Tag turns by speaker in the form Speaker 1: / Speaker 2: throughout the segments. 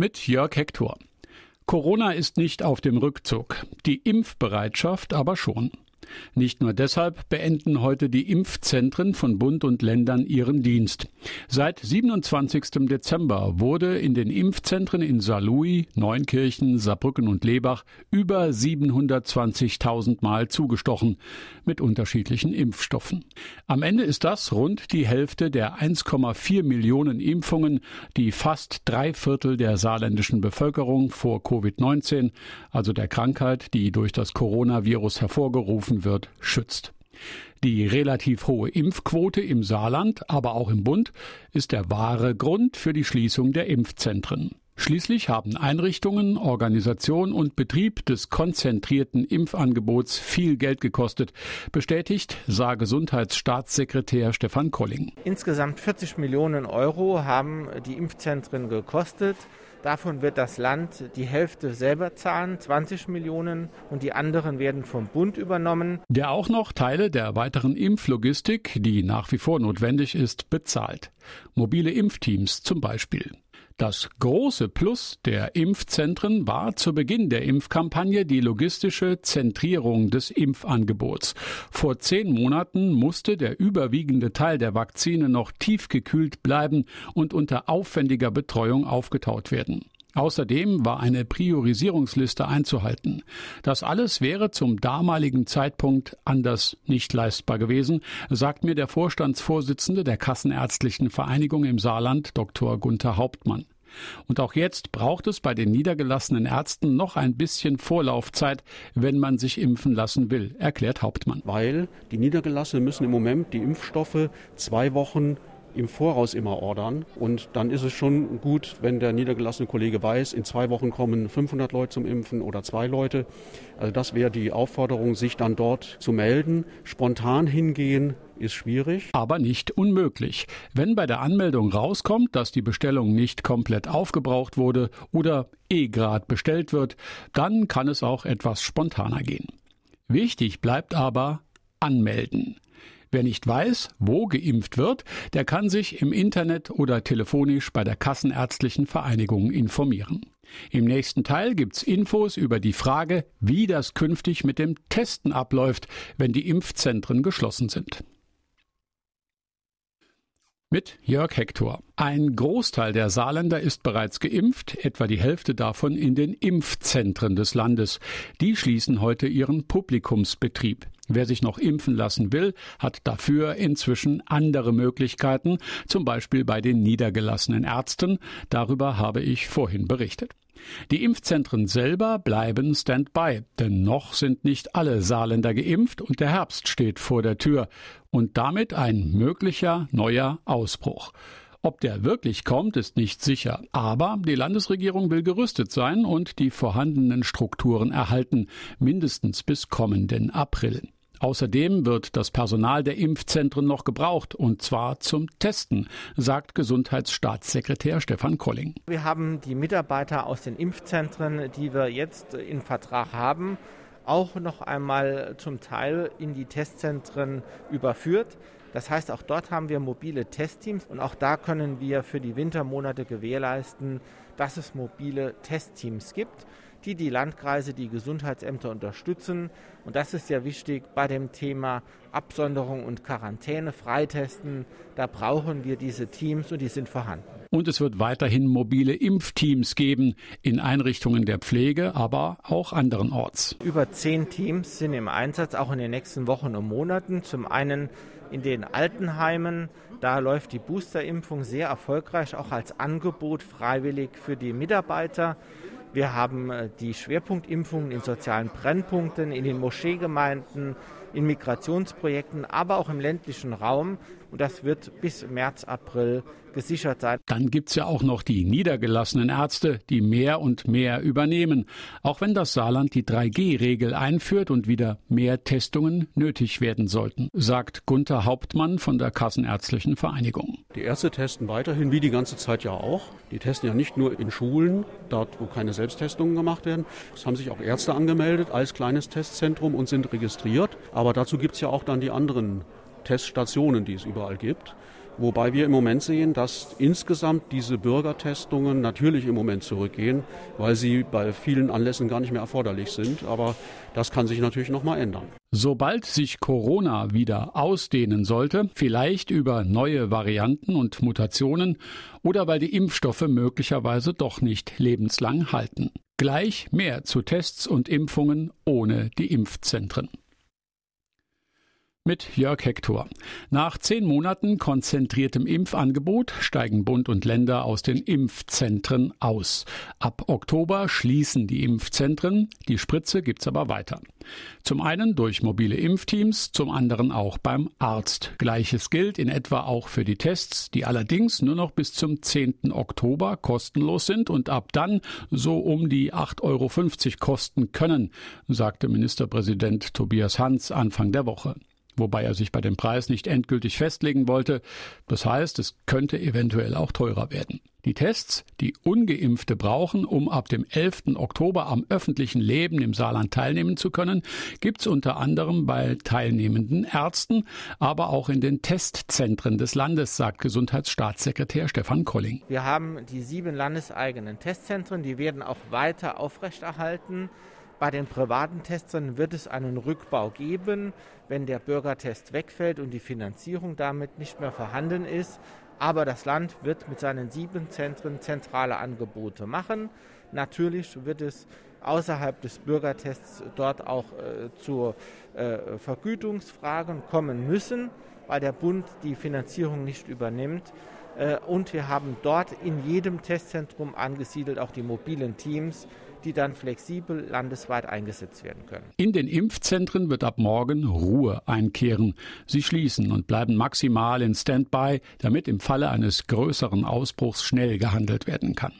Speaker 1: Mit Jörg Hector. Corona ist nicht auf dem Rückzug, die Impfbereitschaft aber schon. Nicht nur deshalb beenden heute die Impfzentren von Bund und Ländern ihren Dienst. Seit 27. Dezember wurde in den Impfzentren in Saarlouis, Neunkirchen, Saarbrücken und Lebach über 720.000 Mal zugestochen mit unterschiedlichen Impfstoffen. Am Ende ist das rund die Hälfte der 1,4 Millionen Impfungen, die fast drei Viertel der saarländischen Bevölkerung vor Covid-19, also der Krankheit, die durch das Coronavirus hervorgerufen wird, schützt. Die relativ hohe Impfquote im Saarland, aber auch im Bund, ist der wahre Grund für die Schließung der Impfzentren. Schließlich haben Einrichtungen, Organisation und Betrieb des konzentrierten Impfangebots viel Geld gekostet, bestätigt sah Gesundheitsstaatssekretär Stefan Kolling.
Speaker 2: Insgesamt 40 Millionen Euro haben die Impfzentren gekostet. Davon wird das Land die Hälfte selber zahlen, 20 Millionen, und die anderen werden vom Bund übernommen.
Speaker 1: Der auch noch Teile der weiteren Impflogistik, die nach wie vor notwendig ist, bezahlt. Mobile Impfteams zum Beispiel. Das große Plus der Impfzentren war zu Beginn der Impfkampagne die logistische Zentrierung des Impfangebots. Vor zehn Monaten musste der überwiegende Teil der Vakzine noch tiefgekühlt bleiben und unter aufwendiger Betreuung aufgetaut werden. Außerdem war eine Priorisierungsliste einzuhalten. Das alles wäre zum damaligen Zeitpunkt anders nicht leistbar gewesen, sagt mir der Vorstandsvorsitzende der Kassenärztlichen Vereinigung im Saarland, Dr. Gunther Hauptmann. Und auch jetzt braucht es bei den niedergelassenen Ärzten noch ein bisschen Vorlaufzeit, wenn man sich impfen lassen will, erklärt Hauptmann.
Speaker 3: Weil die Niedergelassenen müssen im Moment die Impfstoffe zwei Wochen im Voraus immer ordern. Und dann ist es schon gut, wenn der niedergelassene Kollege weiß, in zwei Wochen kommen 500 Leute zum Impfen oder zwei Leute. Also das wäre die Aufforderung, sich dann dort zu melden. Spontan hingehen ist schwierig.
Speaker 1: Aber nicht unmöglich. Wenn bei der Anmeldung rauskommt, dass die Bestellung nicht komplett aufgebraucht wurde oder eh grad bestellt wird, dann kann es auch etwas spontaner gehen. Wichtig bleibt aber anmelden. Wer nicht weiß, wo geimpft wird, der kann sich im Internet oder telefonisch bei der Kassenärztlichen Vereinigung informieren. Im nächsten Teil gibt's Infos über die Frage, wie das künftig mit dem Testen abläuft, wenn die Impfzentren geschlossen sind. Mit Jörg Hector. Ein Großteil der Saarländer ist bereits geimpft, etwa die Hälfte davon in den Impfzentren des Landes. Die schließen heute ihren Publikumsbetrieb. Wer sich noch impfen lassen will, hat dafür inzwischen andere Möglichkeiten, zum Beispiel bei den niedergelassenen Ärzten. Darüber habe ich vorhin berichtet. Die Impfzentren selber bleiben Standby, denn noch sind nicht alle Saarländer geimpft und der Herbst steht vor der Tür und damit ein möglicher neuer Ausbruch. Ob der wirklich kommt, ist nicht sicher. Aber die Landesregierung will gerüstet sein und die vorhandenen Strukturen erhalten, mindestens bis kommenden April. Außerdem wird das Personal der Impfzentren noch gebraucht, und zwar zum Testen, sagt Gesundheitsstaatssekretär Stefan Kolling.
Speaker 2: Wir haben die Mitarbeiter aus den Impfzentren, die wir jetzt in Vertrag haben, auch noch einmal zum Teil in die Testzentren überführt. Das heißt, auch dort haben wir mobile Testteams und auch da können wir für die Wintermonate gewährleisten, dass es mobile Testteams gibt die die Landkreise, die Gesundheitsämter unterstützen. Und das ist ja wichtig bei dem Thema Absonderung und Quarantäne, Freitesten. Da brauchen wir diese Teams und die sind vorhanden.
Speaker 1: Und es wird weiterhin mobile Impfteams geben in Einrichtungen der Pflege, aber auch anderenorts.
Speaker 2: Über zehn Teams sind im Einsatz, auch in den nächsten Wochen und Monaten. Zum einen in den Altenheimen. Da läuft die Boosterimpfung sehr erfolgreich, auch als Angebot freiwillig für die Mitarbeiter. Wir haben äh, die Schwerpunktimpfungen in sozialen Brennpunkten, in den Moscheegemeinden, in Migrationsprojekten, aber auch im ländlichen Raum. Und das wird bis März, April gesichert sein.
Speaker 1: Dann gibt es ja auch noch die niedergelassenen Ärzte, die mehr und mehr übernehmen. Auch wenn das Saarland die 3G-Regel einführt und wieder mehr Testungen nötig werden sollten, sagt Gunther Hauptmann von der Kassenärztlichen Vereinigung.
Speaker 3: Die Ärzte testen weiterhin, wie die ganze Zeit ja auch. Die testen ja nicht nur in Schulen, dort wo keine Selbsttestungen gemacht werden. Es haben sich auch Ärzte angemeldet als kleines Testzentrum und sind registriert. Aber dazu gibt es ja auch dann die anderen Teststationen, die es überall gibt. Wobei wir im Moment sehen, dass insgesamt diese Bürgertestungen natürlich im Moment zurückgehen, weil sie bei vielen Anlässen gar nicht mehr erforderlich sind. Aber das kann sich natürlich noch mal ändern.
Speaker 1: Sobald sich Corona wieder ausdehnen sollte, vielleicht über neue Varianten und Mutationen oder weil die Impfstoffe möglicherweise doch nicht lebenslang halten. Gleich mehr zu Tests und Impfungen ohne die Impfzentren mit Jörg Hector. Nach zehn Monaten konzentriertem Impfangebot steigen Bund und Länder aus den Impfzentren aus. Ab Oktober schließen die Impfzentren, die Spritze gibt's aber weiter. Zum einen durch mobile Impfteams, zum anderen auch beim Arzt. Gleiches gilt in etwa auch für die Tests, die allerdings nur noch bis zum 10. Oktober kostenlos sind und ab dann so um die 8,50 Euro kosten können, sagte Ministerpräsident Tobias Hans Anfang der Woche wobei er sich bei dem Preis nicht endgültig festlegen wollte. Das heißt, es könnte eventuell auch teurer werden. Die Tests, die ungeimpfte brauchen, um ab dem 11. Oktober am öffentlichen Leben im Saarland teilnehmen zu können, gibt es unter anderem bei teilnehmenden Ärzten, aber auch in den Testzentren des Landes, sagt Gesundheitsstaatssekretär Stefan Kolling.
Speaker 2: Wir haben die sieben landeseigenen Testzentren, die werden auch weiter aufrechterhalten. Bei den privaten Testern wird es einen Rückbau geben, wenn der Bürgertest wegfällt und die Finanzierung damit nicht mehr vorhanden ist. Aber das Land wird mit seinen sieben Zentren zentrale Angebote machen. Natürlich wird es außerhalb des Bürgertests dort auch äh, zu äh, Vergütungsfragen kommen müssen, weil der Bund die Finanzierung nicht übernimmt. Äh, und wir haben dort in jedem Testzentrum angesiedelt auch die mobilen Teams, die dann flexibel landesweit eingesetzt werden können.
Speaker 1: In den Impfzentren wird ab morgen Ruhe einkehren. Sie schließen und bleiben maximal in Standby, damit im Falle eines größeren Ausbruchs schnell gehandelt werden kann.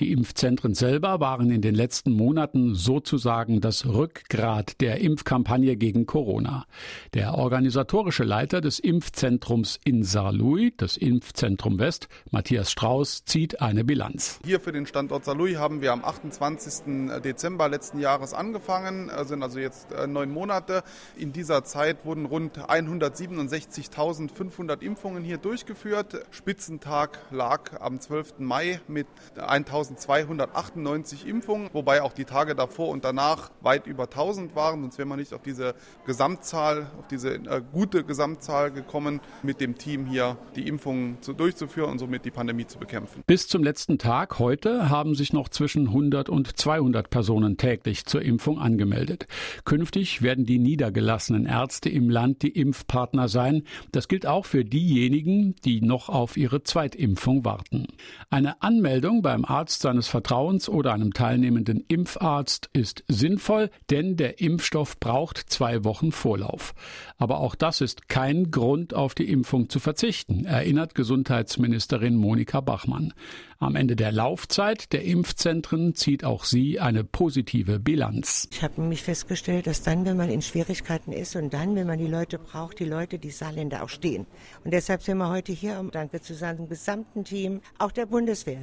Speaker 1: Die Impfzentren selber waren in den letzten Monaten sozusagen das Rückgrat der Impfkampagne gegen Corona. Der organisatorische Leiter des Impfzentrums in Saarlouis, das Impfzentrum West, Matthias Strauß, zieht eine Bilanz.
Speaker 4: Hier für den Standort Saarlouis haben wir am 28. Dezember letzten Jahres angefangen, äh, sind also jetzt äh, neun Monate. In dieser Zeit wurden rund 167.500 Impfungen hier durchgeführt. Spitzentag lag am 12. Mai mit 1298 Impfungen, wobei auch die Tage davor und danach weit über 1000 waren. Sonst wäre man nicht auf diese Gesamtzahl, auf diese äh, gute Gesamtzahl gekommen, mit dem Team hier die Impfungen zu, durchzuführen und somit die Pandemie zu bekämpfen.
Speaker 1: Bis zum letzten Tag heute haben sich noch zwischen 100 und 200 Personen täglich zur Impfung angemeldet. Künftig werden die niedergelassenen Ärzte im Land die Impfpartner sein. Das gilt auch für diejenigen, die noch auf ihre Zweitimpfung warten. Eine Anmeldung beim Arzt seines Vertrauens oder einem teilnehmenden Impfarzt ist sinnvoll, denn der Impfstoff braucht zwei Wochen Vorlauf. Aber auch das ist kein Grund, auf die Impfung zu verzichten, erinnert Gesundheitsministerin Monika Bachmann. Am Ende der Laufzeit der Impfzentren zieht auch sie eine positive Bilanz.
Speaker 5: Ich habe nämlich festgestellt, dass dann, wenn man in Schwierigkeiten ist und dann, wenn man die Leute braucht, die Leute, die Saarländer auch stehen. Und deshalb sind wir heute hier, um Danke zu seinem gesamten Team, auch der Bundeswehr.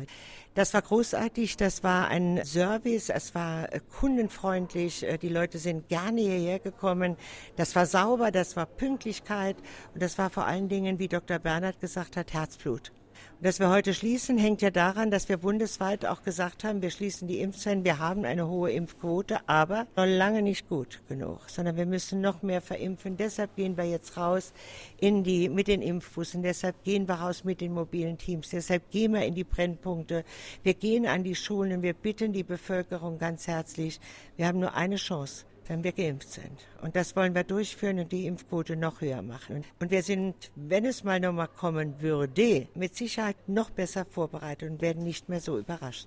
Speaker 5: Das war großartig, das war ein Service, es war äh, kundenfreundlich, äh, die Leute sind gerne hierher gekommen, das war sauber, das war Pünktlichkeit und das war vor allen Dingen, wie Dr. Bernhard gesagt hat, Herzblut. Dass wir heute schließen, hängt ja daran, dass wir bundesweit auch gesagt haben, wir schließen die Impfzentren, wir haben eine hohe Impfquote, aber noch lange nicht gut genug, sondern wir müssen noch mehr verimpfen. Deshalb gehen wir jetzt raus in die, mit den Impfbussen, deshalb gehen wir raus mit den mobilen Teams, deshalb gehen wir in die Brennpunkte, wir gehen an die Schulen, wir bitten die Bevölkerung ganz herzlich, wir haben nur eine Chance wenn wir geimpft sind. Und das wollen wir durchführen und die Impfquote noch höher machen. Und wir sind, wenn es mal nochmal kommen würde, mit Sicherheit noch besser vorbereitet und werden nicht mehr so überrascht.